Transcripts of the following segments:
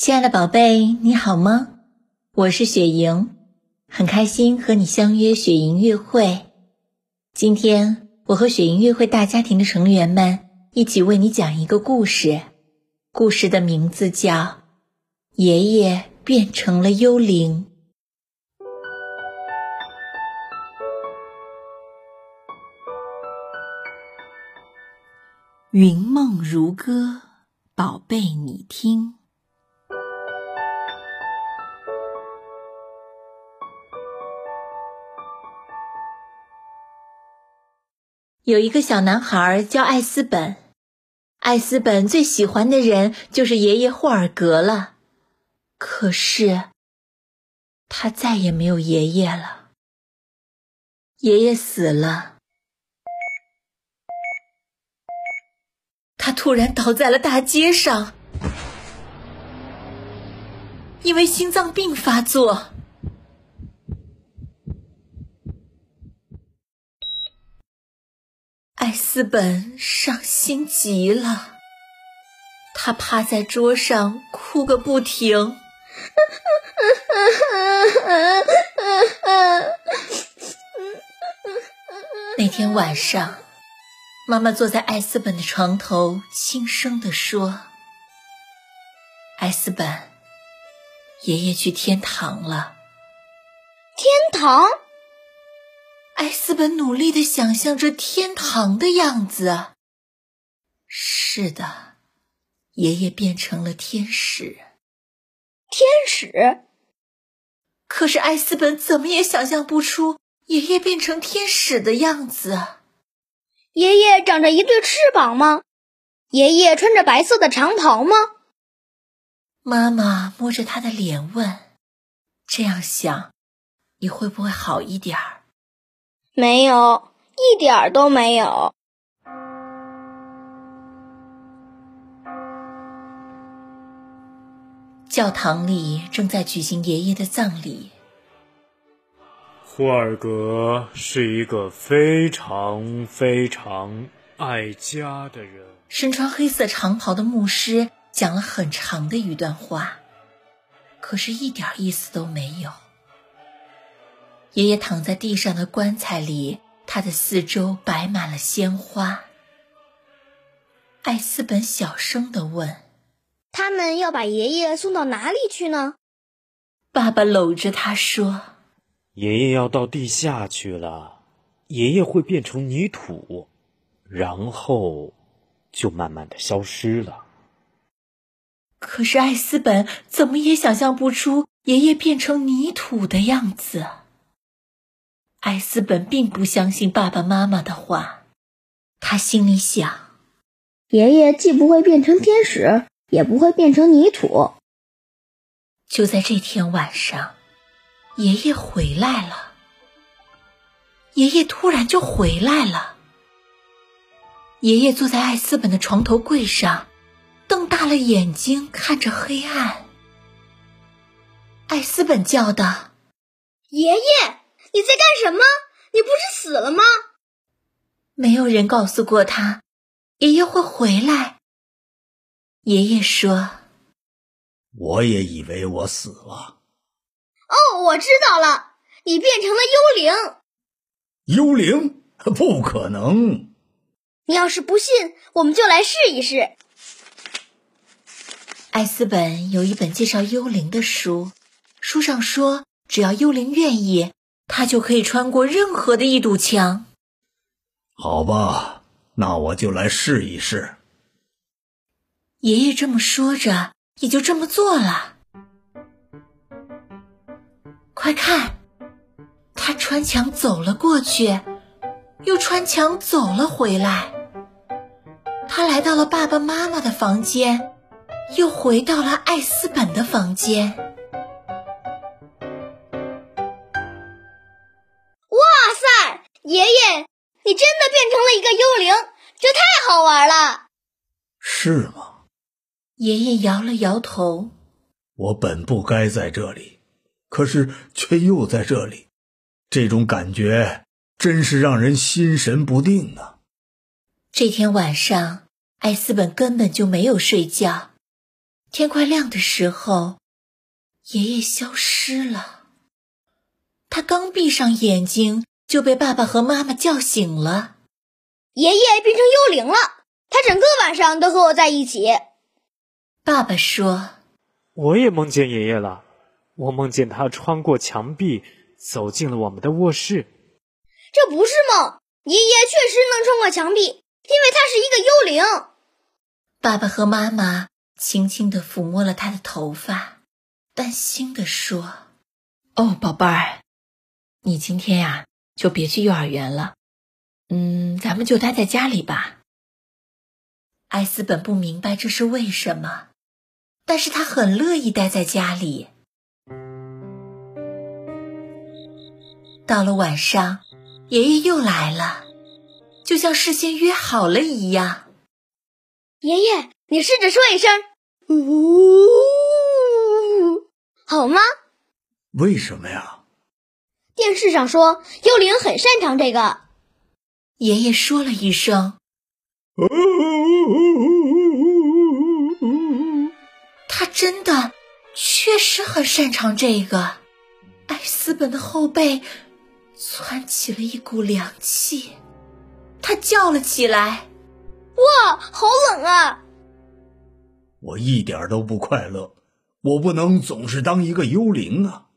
亲爱的宝贝，你好吗？我是雪莹，很开心和你相约雪莹乐会。今天我和雪莹乐会大家庭的成员们一起为你讲一个故事，故事的名字叫《爷爷变成了幽灵》。云梦如歌，宝贝你听。有一个小男孩叫艾斯本，艾斯本最喜欢的人就是爷爷霍尔格了。可是，他再也没有爷爷了。爷爷死了。他突然倒在了大街上，因为心脏病发作。艾斯本伤心极了，他趴在桌上哭个不停。那天晚上。妈妈坐在艾斯本的床头，轻声地说：“艾斯本，爷爷去天堂了。”天堂？艾斯本努力的想象着天堂的样子。是的，爷爷变成了天使。天使？可是艾斯本怎么也想象不出爷爷变成天使的样子。爷爷长着一对翅膀吗？爷爷穿着白色的长袍吗？妈妈摸着他的脸问：“这样想，你会不会好一点儿？”没有，一点儿都没有。教堂里正在举行爷爷的葬礼。霍尔格是一个非常非常爱家的人。身穿黑色长袍的牧师讲了很长的一段话，可是一点意思都没有。爷爷躺在地上的棺材里，他的四周摆满了鲜花。艾斯本小声的问：“他们要把爷爷送到哪里去呢？”爸爸搂着他说。爷爷要到地下去了，爷爷会变成泥土，然后就慢慢的消失了。可是艾斯本怎么也想象不出爷爷变成泥土的样子。艾斯本并不相信爸爸妈妈的话，他心里想：爷爷既不会变成天使，也不会变成泥土。就在这天晚上。爷爷回来了。爷爷突然就回来了。爷爷坐在艾斯本的床头柜上，瞪大了眼睛看着黑暗。艾斯本叫道：“爷爷，你在干什么？你不是死了吗？”没有人告诉过他，爷爷会回来。爷爷说：“我也以为我死了。”哦，我知道了，你变成了幽灵。幽灵？不可能！你要是不信，我们就来试一试。艾斯本有一本介绍幽灵的书，书上说，只要幽灵愿意，他就可以穿过任何的一堵墙。好吧，那我就来试一试。爷爷这么说着，也就这么做了。快看，他穿墙走了过去，又穿墙走了回来。他来到了爸爸妈妈的房间，又回到了艾斯本的房间。爷爷，你真的变成了一个幽灵，这太好玩了！是吗？爷爷摇了摇头。我本不该在这里。可是却又在这里，这种感觉真是让人心神不定啊！这天晚上，艾斯本根本就没有睡觉，天快亮的时候，爷爷消失了。他刚闭上眼睛，就被爸爸和妈妈叫醒了。爷爷变成幽灵了，他整个晚上都和我在一起。爸爸说：“我也梦见爷爷了，我梦见他穿过墙壁，走进了我们的卧室。这不是梦，爷爷确实能穿过墙壁，因为他是一个幽灵。”爸爸和妈妈轻轻地抚摸了他的头发，担心地说：“哦，宝贝儿。”你今天呀，就别去幼儿园了，嗯，咱们就待在家里吧。艾斯本不明白这是为什么，但是他很乐意待在家里。到了晚上，爷爷又来了，就像事先约好了一样。爷爷，你试着说一声“呜”，好吗？为什么呀？电视上说幽灵很擅长这个。爷爷说了一声：“他真的确实很擅长这个。”艾斯本的后背窜起了一股凉气，他叫了起来：“哇，好冷啊！”我一点都不快乐，我不能总是当一个幽灵啊。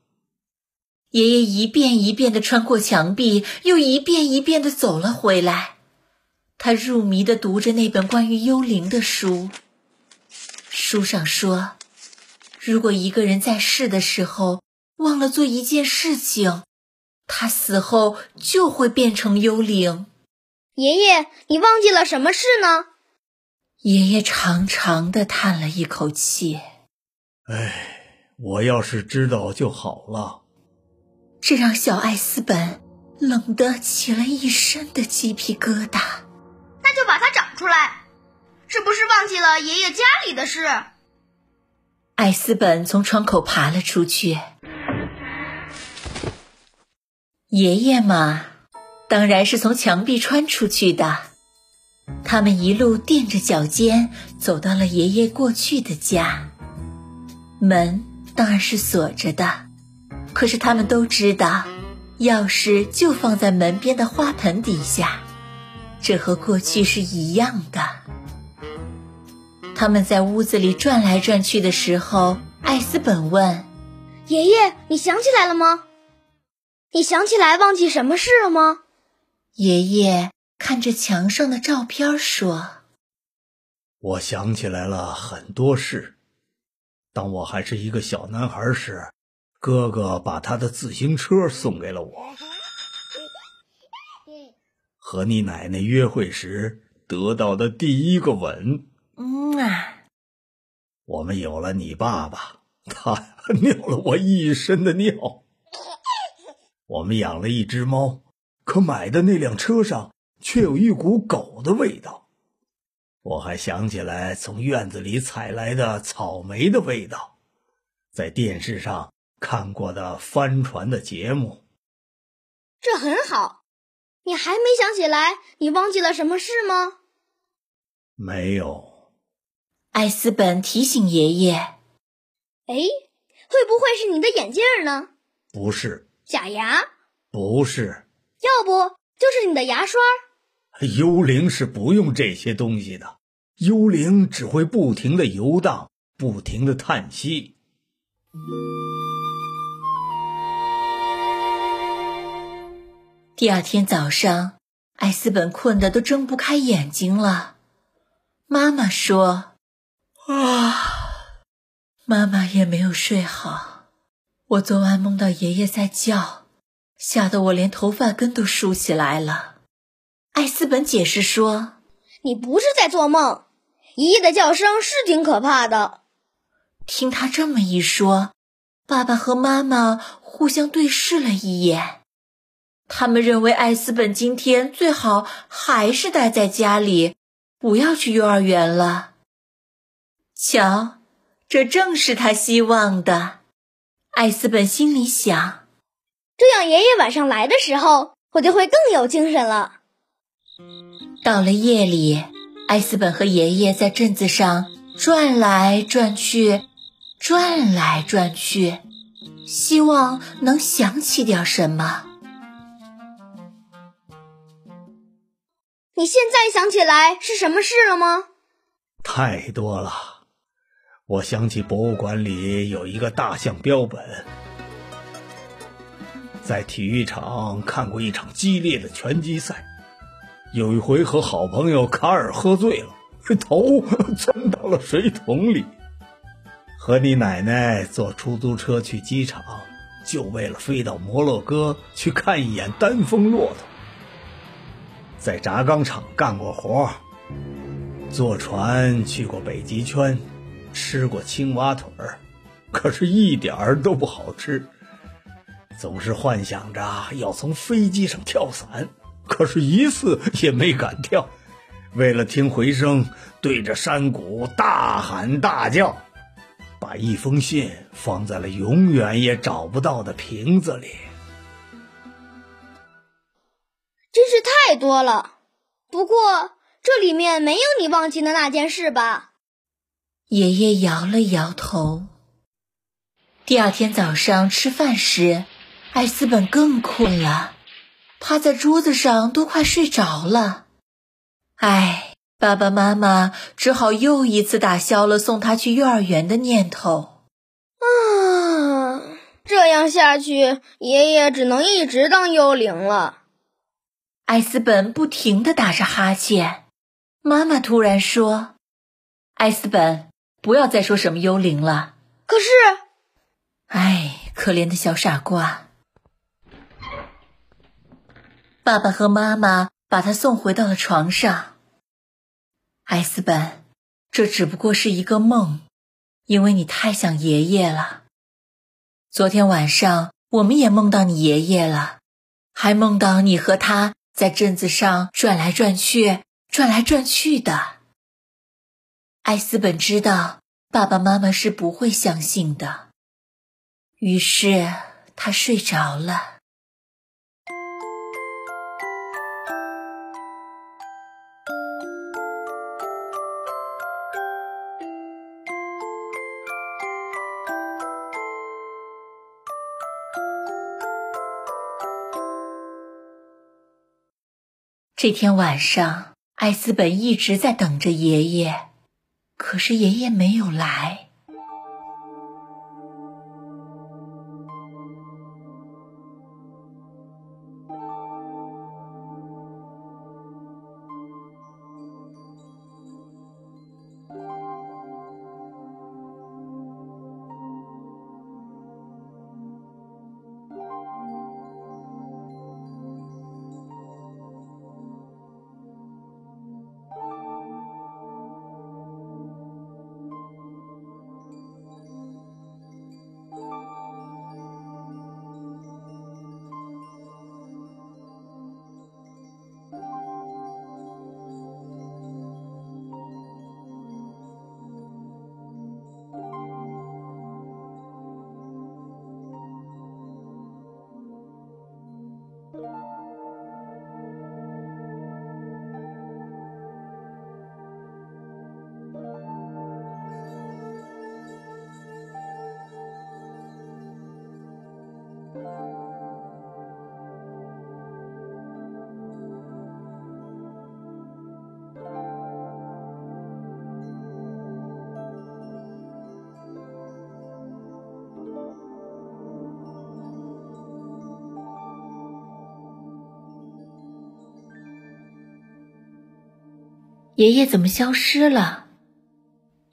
爷爷一遍一遍的穿过墙壁，又一遍一遍的走了回来。他入迷的读着那本关于幽灵的书。书上说，如果一个人在世的时候忘了做一件事情，他死后就会变成幽灵。爷爷，你忘记了什么事呢？爷爷长长的叹了一口气。哎，我要是知道就好了。这让小艾斯本冷得起了一身的鸡皮疙瘩。那就把它找出来，是不是忘记了爷爷家里的事？艾斯本从窗口爬了出去。爷爷嘛，当然是从墙壁穿出去的。他们一路垫着脚尖走到了爷爷过去的家，门当然是锁着的。可是他们都知道，钥匙就放在门边的花盆底下，这和过去是一样的。他们在屋子里转来转去的时候，艾斯本问：“爷爷，你想起来了吗？你想起来忘记什么事了吗？”爷爷看着墙上的照片说：“我想起来了很多事。当我还是一个小男孩时。”哥哥把他的自行车送给了我。和你奶奶约会时得到的第一个吻。嗯啊。我们有了你爸爸，他尿了我一身的尿。我们养了一只猫，可买的那辆车上却有一股狗的味道。我还想起来从院子里采来的草莓的味道，在电视上。看过的帆船的节目，这很好。你还没想起来，你忘记了什么事吗？没有。艾斯本提醒爷爷：“哎，会不会是你的眼镜呢？”“不是。”“假牙？”“不是。”“要不就是你的牙刷？”“幽灵是不用这些东西的，幽灵只会不停的游荡，不停的叹息。”第二天早上，艾斯本困得都睁不开眼睛了。妈妈说：“啊，妈妈也没有睡好。我昨晚梦到爷爷在叫，吓得我连头发根都竖起来了。”艾斯本解释说：“你不是在做梦，爷爷的叫声是挺可怕的。”听他这么一说，爸爸和妈妈互相对视了一眼。他们认为艾斯本今天最好还是待在家里，不要去幼儿园了。瞧，这正是他希望的。艾斯本心里想：这样爷爷晚上来的时候，我就会更有精神了。到了夜里，艾斯本和爷爷在镇子上转来转去，转来转去，希望能想起点什么。你现在想起来是什么事了吗？太多了，我想起博物馆里有一个大象标本，在体育场看过一场激烈的拳击赛，有一回和好朋友卡尔喝醉了，头钻到了水桶里。和你奶奶坐出租车去机场，就为了飞到摩洛哥去看一眼丹峰骆驼。在轧钢厂干过活，坐船去过北极圈，吃过青蛙腿儿，可是一点儿都不好吃。总是幻想着要从飞机上跳伞，可是一次也没敢跳。为了听回声，对着山谷大喊大叫，把一封信放在了永远也找不到的瓶子里。真是太多了，不过这里面没有你忘记的那件事吧？爷爷摇了摇头。第二天早上吃饭时，艾斯本更困了，趴在桌子上都快睡着了。唉，爸爸妈妈只好又一次打消了送他去幼儿园的念头。啊，这样下去，爷爷只能一直当幽灵了。艾斯本不停的打着哈欠，妈妈突然说：“艾斯本，不要再说什么幽灵了。”可是，哎，可怜的小傻瓜。爸爸和妈妈把他送回到了床上。艾斯本，这只不过是一个梦，因为你太想爷爷了。昨天晚上我们也梦到你爷爷了，还梦到你和他。在镇子上转来转去，转来转去的。艾斯本知道爸爸妈妈是不会相信的，于是他睡着了。这天晚上，艾斯本一直在等着爷爷，可是爷爷没有来。爷爷怎么消失了？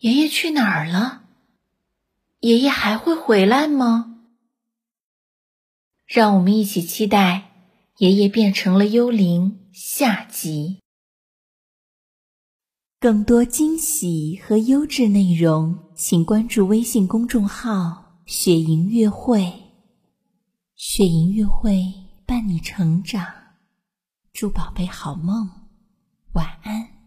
爷爷去哪儿了？爷爷还会回来吗？让我们一起期待爷爷变成了幽灵下集。更多惊喜和优质内容，请关注微信公众号“雪莹月会”。雪莹月会伴你成长，祝宝贝好梦，晚安。